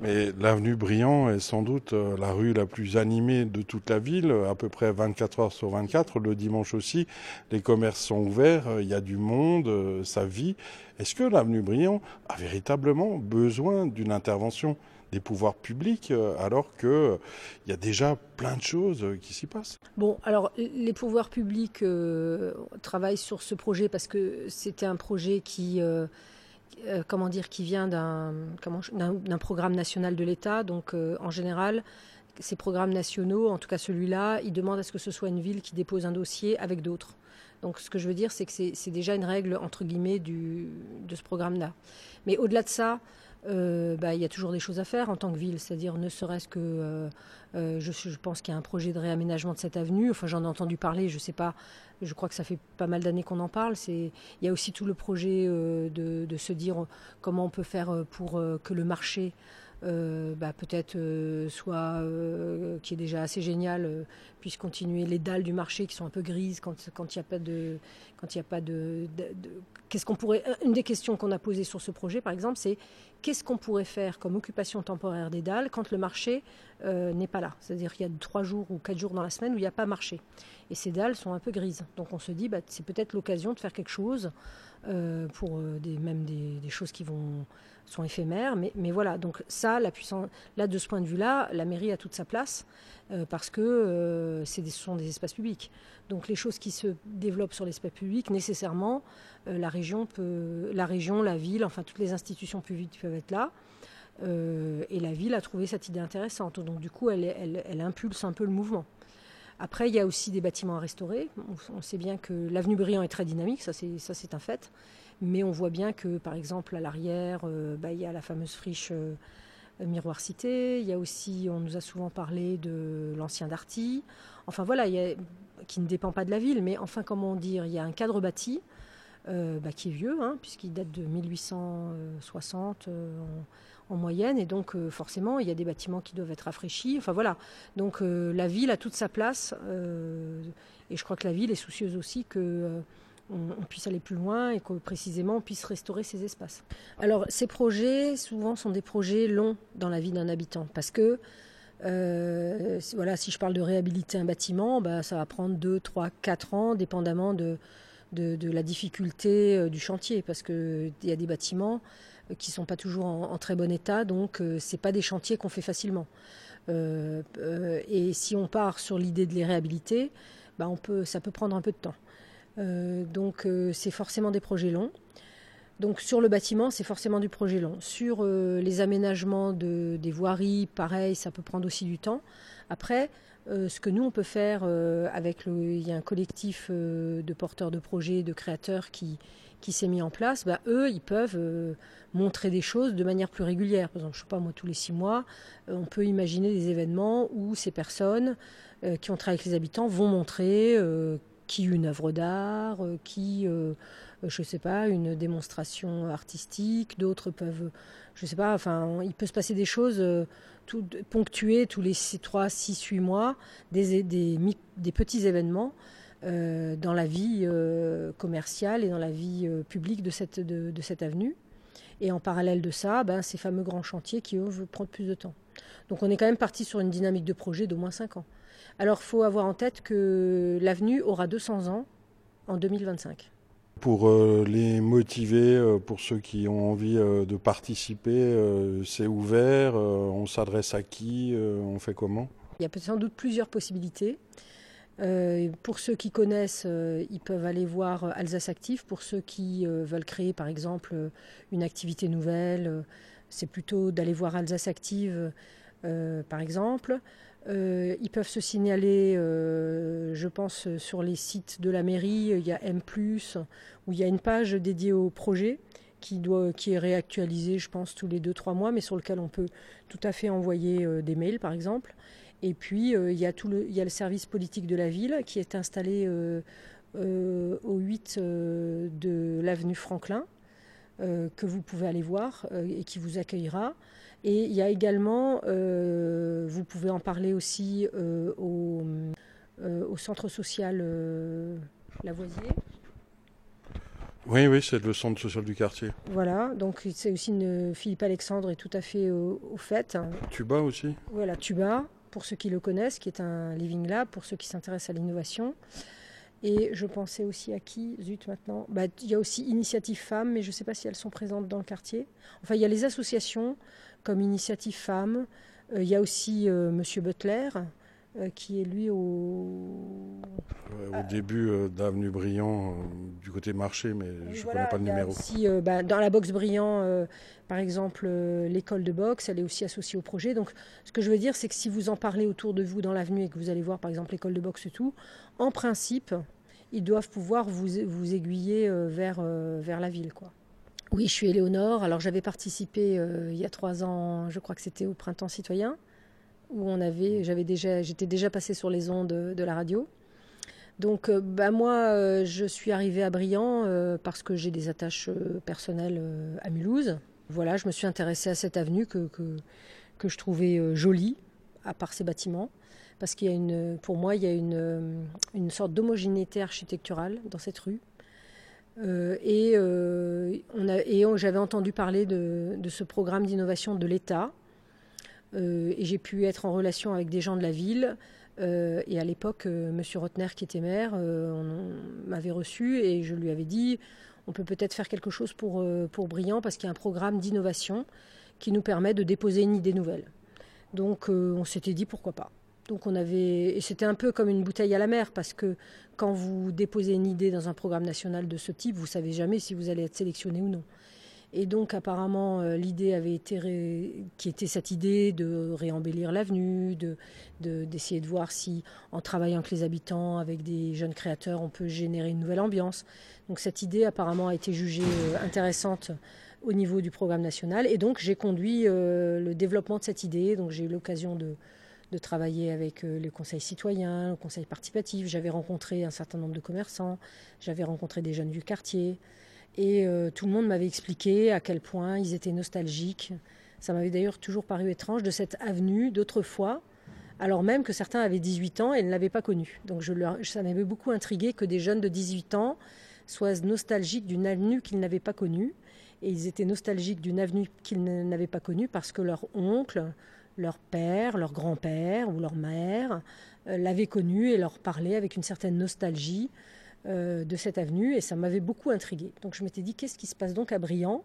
Mais l'avenue Briand est sans doute euh, la rue la plus animée de toute la ville, à peu près 24 heures sur 24. Le dimanche aussi, les commerces sont ouverts, euh, il y a du monde, euh, ça vit. Est-ce que l'avenue Briand a véritablement besoin d'une intervention des pouvoirs publics alors qu'il y a déjà plein de choses qui s'y passent? Bon, alors les pouvoirs publics travaillent sur ce projet parce que c'était un projet qui euh, comment dire, qui vient d'un programme national de l'État. Donc, euh, en général, ces programmes nationaux, en tout cas celui-là, ils demandent à ce que ce soit une ville qui dépose un dossier avec d'autres. Donc, ce que je veux dire, c'est que c'est déjà une règle entre guillemets du, de ce programme-là. Mais au-delà de ça, euh, bah, il y a toujours des choses à faire en tant que ville, c'est-à-dire ne serait-ce que, euh, euh, je, pense qu'il y a un projet de réaménagement de cette avenue, enfin j'en ai entendu parler, je ne sais pas, je crois que ça fait pas mal d'années qu'on en parle, il y a aussi tout le projet de, de, se dire comment on peut faire pour que le marché euh, bah, peut-être euh, soit euh, qui est déjà assez génial puisse continuer les dalles du marché qui sont un peu grises quand quand il n'y a pas de quand il a pas de, qu'est-ce qu'on pourrait une des questions qu'on a posées sur ce projet par exemple c'est qu'est-ce qu'on pourrait faire comme occupation temporaire des dalles quand le marché n'est pas là? C'est-à-dire qu'il y a trois jours ou quatre jours dans la semaine où il n'y a pas marché. Et ces dalles sont un peu grises. Donc on se dit bah, c'est peut-être l'occasion de faire quelque chose pour des, même des, choses qui sont éphémères. Mais, voilà, donc ça, la puissance, là, de ce point de vue-là, la mairie a toute sa place euh, parce que euh, ce sont des espaces publics. Donc les choses qui se développent sur l'espace public, nécessairement, euh, la, région peut, la région, la ville, enfin toutes les institutions publiques peuvent être là. et la ville a trouvé cette idée intéressante. Donc du coup, elle, elle impulse un peu le mouvement. Après, il y a aussi des bâtiments à restaurer. On, sait bien que l'avenue Briand est très dynamique, ça c'est un fait. Mais on voit bien que, par exemple, à l'arrière, euh, bah, il y a la fameuse friche euh, Miroir Cité. Il y a aussi, on nous a souvent parlé de l'ancien Darty. Enfin voilà, qui ne dépend pas de la ville, mais enfin, comment dire, il y a un cadre bâti euh, bah, qui est vieux, hein, puisqu'il date de 1860 en, moyenne, et donc forcément, il y a des bâtiments qui doivent être rafraîchis. Enfin voilà, donc la ville a toute sa place, et je crois que la ville est soucieuse aussi que on, puisse aller plus loin et que précisément on puisse restaurer ces espaces. Alors ces projets souvent sont des projets longs dans la vie d'un habitant parce que euh, voilà, si je parle de réhabiliter un bâtiment, bah, ça va prendre 2, 3, 4 ans, dépendamment de, de, la difficulté euh, du chantier, parce qu'il y a des bâtiments euh, qui ne sont pas toujours en, très bon état, donc ce c'est pas des chantiers qu'on fait facilement. et si on part sur l'idée de les réhabiliter, bah, on peut, ça peut prendre un peu de temps. Euh, donc euh, c'est forcément des projets longs. Donc sur le bâtiment, c'est forcément du projet long. Sur euh, les aménagements de, des voiries, pareil, ça peut prendre aussi du temps. Après, ce que nous, on peut faire avec. Il y a un collectif de porteurs de projets, de créateurs qui, qui s'est mis en place. Bah, eux, ils peuvent montrer des choses de manière plus régulière. Par exemple, je sais pas, moi, tous les six mois, on peut imaginer des événements où ces personnes qui ont travaillé avec les habitants vont montrer qui une œuvre d'art, euh, qui, euh, je sais pas, une démonstration artistique, d'autres peuvent, je ne sais pas, enfin, il peut se passer des choses euh, tout, ponctuées tous les 3, 6, 8 mois, des petits événements dans la vie commerciale et dans la vie publique de cette, de, de, cette avenue. Et en parallèle de ça, ben, ces fameux grands chantiers qui, eux, prendre plus de temps. Donc on est quand même parti sur une dynamique de projet d'au moins 5 ans. Alors, il faut avoir en tête que l'avenue aura 200 ans en 2025. Pour euh, les motiver, euh, pour ceux qui ont envie euh, de participer, c'est ouvert, on s'adresse à qui, on fait comment? Il y a sans doute plusieurs possibilités. Pour ceux qui connaissent, ils peuvent aller voir Alsace Active. Pour ceux qui veulent créer, par exemple, une activité nouvelle, c'est plutôt d'aller voir Alsace Active, par exemple. Euh, ils peuvent se signaler, euh, je pense, sur les sites de la mairie. Il y a M, où il y a une page dédiée au projet qui, doit, qui est réactualisée, je pense, tous les 2-3 mois, mais sur lequel on peut tout à fait envoyer euh, des mails, par exemple. Et puis, il, y a tout le, il y a le service politique de la ville qui est installé au 8 de l'avenue Franklin. que vous pouvez aller voir et qui vous accueillera. Et il y a également, vous pouvez en parler aussi au, au, centre social Lavoisier. Oui, oui, c'est le centre social du quartier. Voilà, donc c'est aussi une Philippe Alexandre est tout à fait au, fait. Tuba aussi Voilà, Tuba, pour ceux qui le connaissent, qui est un living lab, pour ceux qui s'intéressent à l'innovation. Et je pensais aussi à qui, zut maintenant, bah, il y a aussi Initiative Femmes, mais je ne sais pas si elles sont présentes dans le quartier. Enfin, il y a les associations comme Initiative Femmes, euh, il y a aussi euh, Monsieur Butler, euh, qui est lui au... au début euh, d'Avenue Brillant, euh, du côté marché, mais je ne connais pas le numéro. Aussi, bah, dans la boxe Brillant, par exemple, l'école de boxe, elle est aussi associée au projet. Donc, ce que je veux dire, c'est que si vous en parlez autour de vous dans l'avenue et que vous allez voir, par exemple, l'école de boxe et tout, en principe, ils doivent pouvoir vous, vous aiguiller vers, vers la ville, quoi. Oui, je suis Éléonore. Alors, j'avais participé il y a trois ans, je crois que c'était au Printemps citoyen où on avait, j'avais déjà, j'étais déjà passée sur les ondes de, la radio. Donc, euh, bah, moi, euh, je suis arrivée à Briand euh, parce que j'ai des attaches personnelles à Mulhouse. Voilà, je me suis intéressée à cette avenue que, que, je trouvais jolie, à part ses bâtiments. Parce qu'il y a une, pour moi, il y a une, une sorte d'homogénéité architecturale dans cette rue. et, on a, et j'avais entendu parler de, de ce programme d'innovation de l'État euh, et j'ai pu être en relation avec des gens de la ville. Euh, et à l'époque, euh, M. Rotner, qui était maire, m'avait reçu et je lui avais dit on peut peut-être faire quelque chose pour, pour Briand parce qu'il y a un programme d'innovation qui nous permet de déposer une idée nouvelle. Donc on s'était dit pourquoi pas. Donc on avait et c'était un peu comme une bouteille à la mer parce que quand vous déposez une idée dans un programme national de ce type, vous savez jamais si vous allez être sélectionné ou non. Et donc apparemment euh, l'idée avait été qui était cette idée de réembellir l'avenue, de, d'essayer de, voir si en travaillant avec les habitants, avec des jeunes créateurs, on peut générer une nouvelle ambiance. Donc cette idée apparemment a été jugée euh, intéressante au niveau du programme national et donc j'ai conduit euh, le développement de cette idée. Donc j'ai eu l'occasion de, de travailler avec le conseil citoyen, le conseil participatif. J'avais rencontré un certain nombre de commerçants, j'avais rencontré des jeunes du quartier. Et euh, tout le monde m'avait expliqué à quel point ils étaient nostalgiques. Ça m'avait d'ailleurs toujours paru étrange de cette avenue d'autrefois, alors même que certains avaient 18 ans et ne l'avaient pas connue. Donc je ça m'avait beaucoup intrigué que des jeunes de 18 ans soient nostalgiques d'une avenue qu'ils n'avaient pas connue. Et ils étaient nostalgiques d'une avenue qu'ils n'avaient pas connue parce que leur oncle, leur père, leur grand-père ou leur mère euh, l'avaient connue et leur parlaient avec une certaine nostalgie euh, de cette avenue et ça m'avait beaucoup intrigué. Donc je m'étais dit qu'est-ce qui se passe donc à Briand,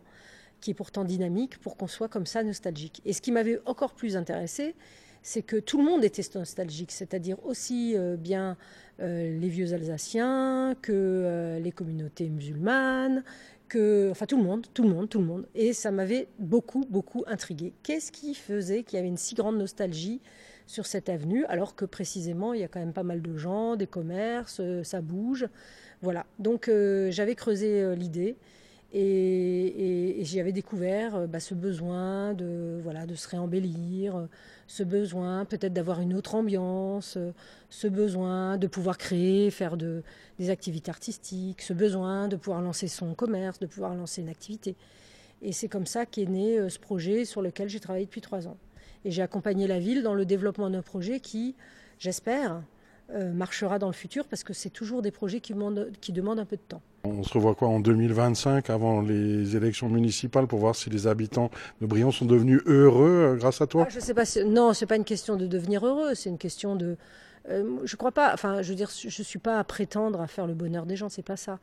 qui est pourtant dynamique, pour qu'on soit comme ça nostalgique? Et ce qui m'avait encore plus intéressé, c'est que tout le monde était nostalgique, c'est-à-dire aussi euh, bien euh, les vieux Alsaciens que les communautés musulmanes, que, enfin tout le monde, tout le monde, tout le monde. Et ça m'avait beaucoup, beaucoup intrigué. Qu'est-ce qui faisait qu'il y avait une si grande nostalgie sur cette avenue, alors que précisément, il y a quand même pas mal de gens, des commerces, euh, ça bouge. Voilà. Donc euh, j'avais creusé euh, l'idée et, j'y avais découvert bah, ce besoin de, voilà, de se réembellir, ce besoin peut-être d'avoir une autre ambiance, ce besoin de pouvoir créer, faire de, des activités artistiques, ce besoin de pouvoir lancer son commerce, de pouvoir lancer une activité. Et c'est comme ça qu'est né ce projet sur lequel j'ai travaillé depuis trois ans. Et j'ai accompagné la ville dans le développement d'un projet qui, j'espère, euh, marchera dans le futur parce que c'est toujours des projets qui demandent, qui demandent un peu de temps. On se revoit quoi en 2025 avant les élections municipales pour voir si les habitants de Briand sont devenus heureux euh, grâce à toi? Ah, Je sais pas. Non, c'est pas une question de devenir heureux, c'est une question de. Euh, je crois pas. Enfin, je veux dire, je suis pas à prétendre à faire le bonheur des gens, c'est pas ça.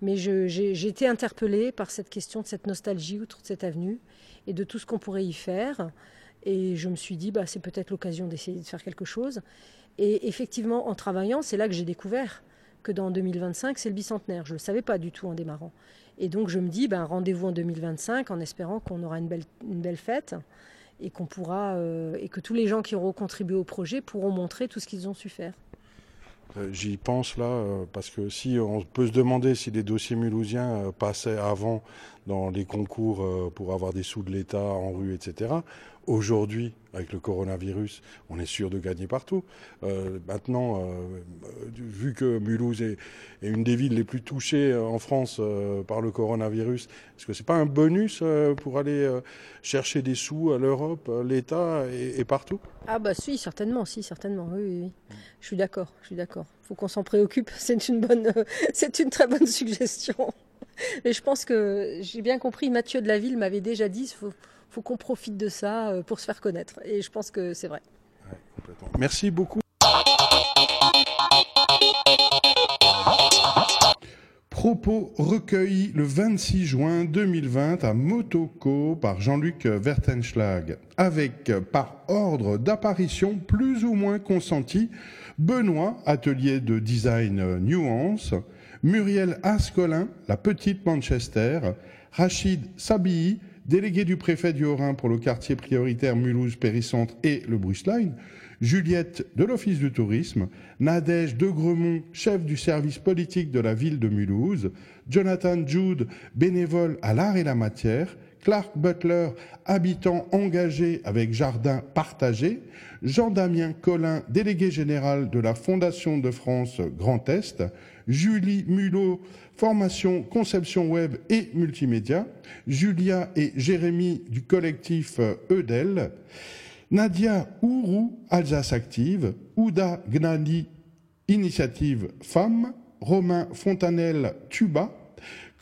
Mais j'ai été interpellée par cette question de cette nostalgie autour de cette avenue et de tout ce qu'on pourrait y faire. Et je me suis dit, bah, c'est peut-être l'occasion d'essayer de faire quelque chose. Et effectivement, en travaillant, c'est là que j'ai découvert que dans 2025, c'est le bicentenaire. Je ne le savais pas du tout en démarrant. Et donc je me dis, ben, rendez-vous en 2025 en espérant qu'on aura une belle, fête et qu'on pourra euh, et que tous les gens qui auront contribué au projet pourront montrer tout ce qu'ils ont su faire. Euh, j'y pense là, euh, parce que si on peut se demander si les dossiers mulhousiens passaient avant dans les concours pour avoir des sous de l'État en rue, etc., Aujourd'hui, avec le coronavirus, on est sûr de gagner partout. Euh, maintenant, euh, vu que Mulhouse est, est, une des villes les plus touchées euh, en France euh, par le coronavirus, est-ce que c'est pas un bonus euh, pour aller chercher des sous à l'Europe, l'État et, et, partout? Ah bah si, certainement, si, certainement. Oui, oui, oui. Je suis d'accord, je suis d'accord. Faut qu'on s'en préoccupe. C'est une bonne, c'est une très bonne suggestion. Et je pense que j'ai bien compris. Mathieu de la Ville m'avait déjà dit. Faut, faut qu'on profite de ça euh, pour se faire connaître. Et je pense que c'est vrai. Merci beaucoup. Propos recueillis le 26 juin 2020 à Motoko par Jean-Luc Vertenschlag, avec par ordre d'apparition plus ou moins consenti Benoît, atelier de design Nuance, Muriel Ascolin, la petite Manchester, Rachid Sabii, délégué du préfet du Haut-Rhin pour le quartier prioritaire Mulhouse-Péricentre et le Bruce-Line, Juliette de l'Office du tourisme, Nadège de Gremont, chef du service politique de la ville de Mulhouse, Jonathan Jude, bénévole à l'art et la matière, Clark Butler, habitant engagé avec jardin partagé, Jean-Damien Collin, délégué général de la Fondation de France Grand Est, Julie Mulot, formation, conception web et multimédia, Julia et Jérémy du collectif Eudel, Nadia Ourou, Alsace Active, Ouda Gnani, Initiative Femmes, Romain Fontanel, Tuba,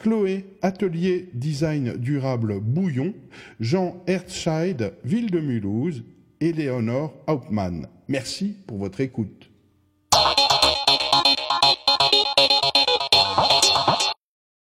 Chloé, Atelier Design Durable Bouillon, Jean Herzscheid, Ville de Mulhouse, et Léonore Hauptmann. Merci pour votre écoute. Thank you.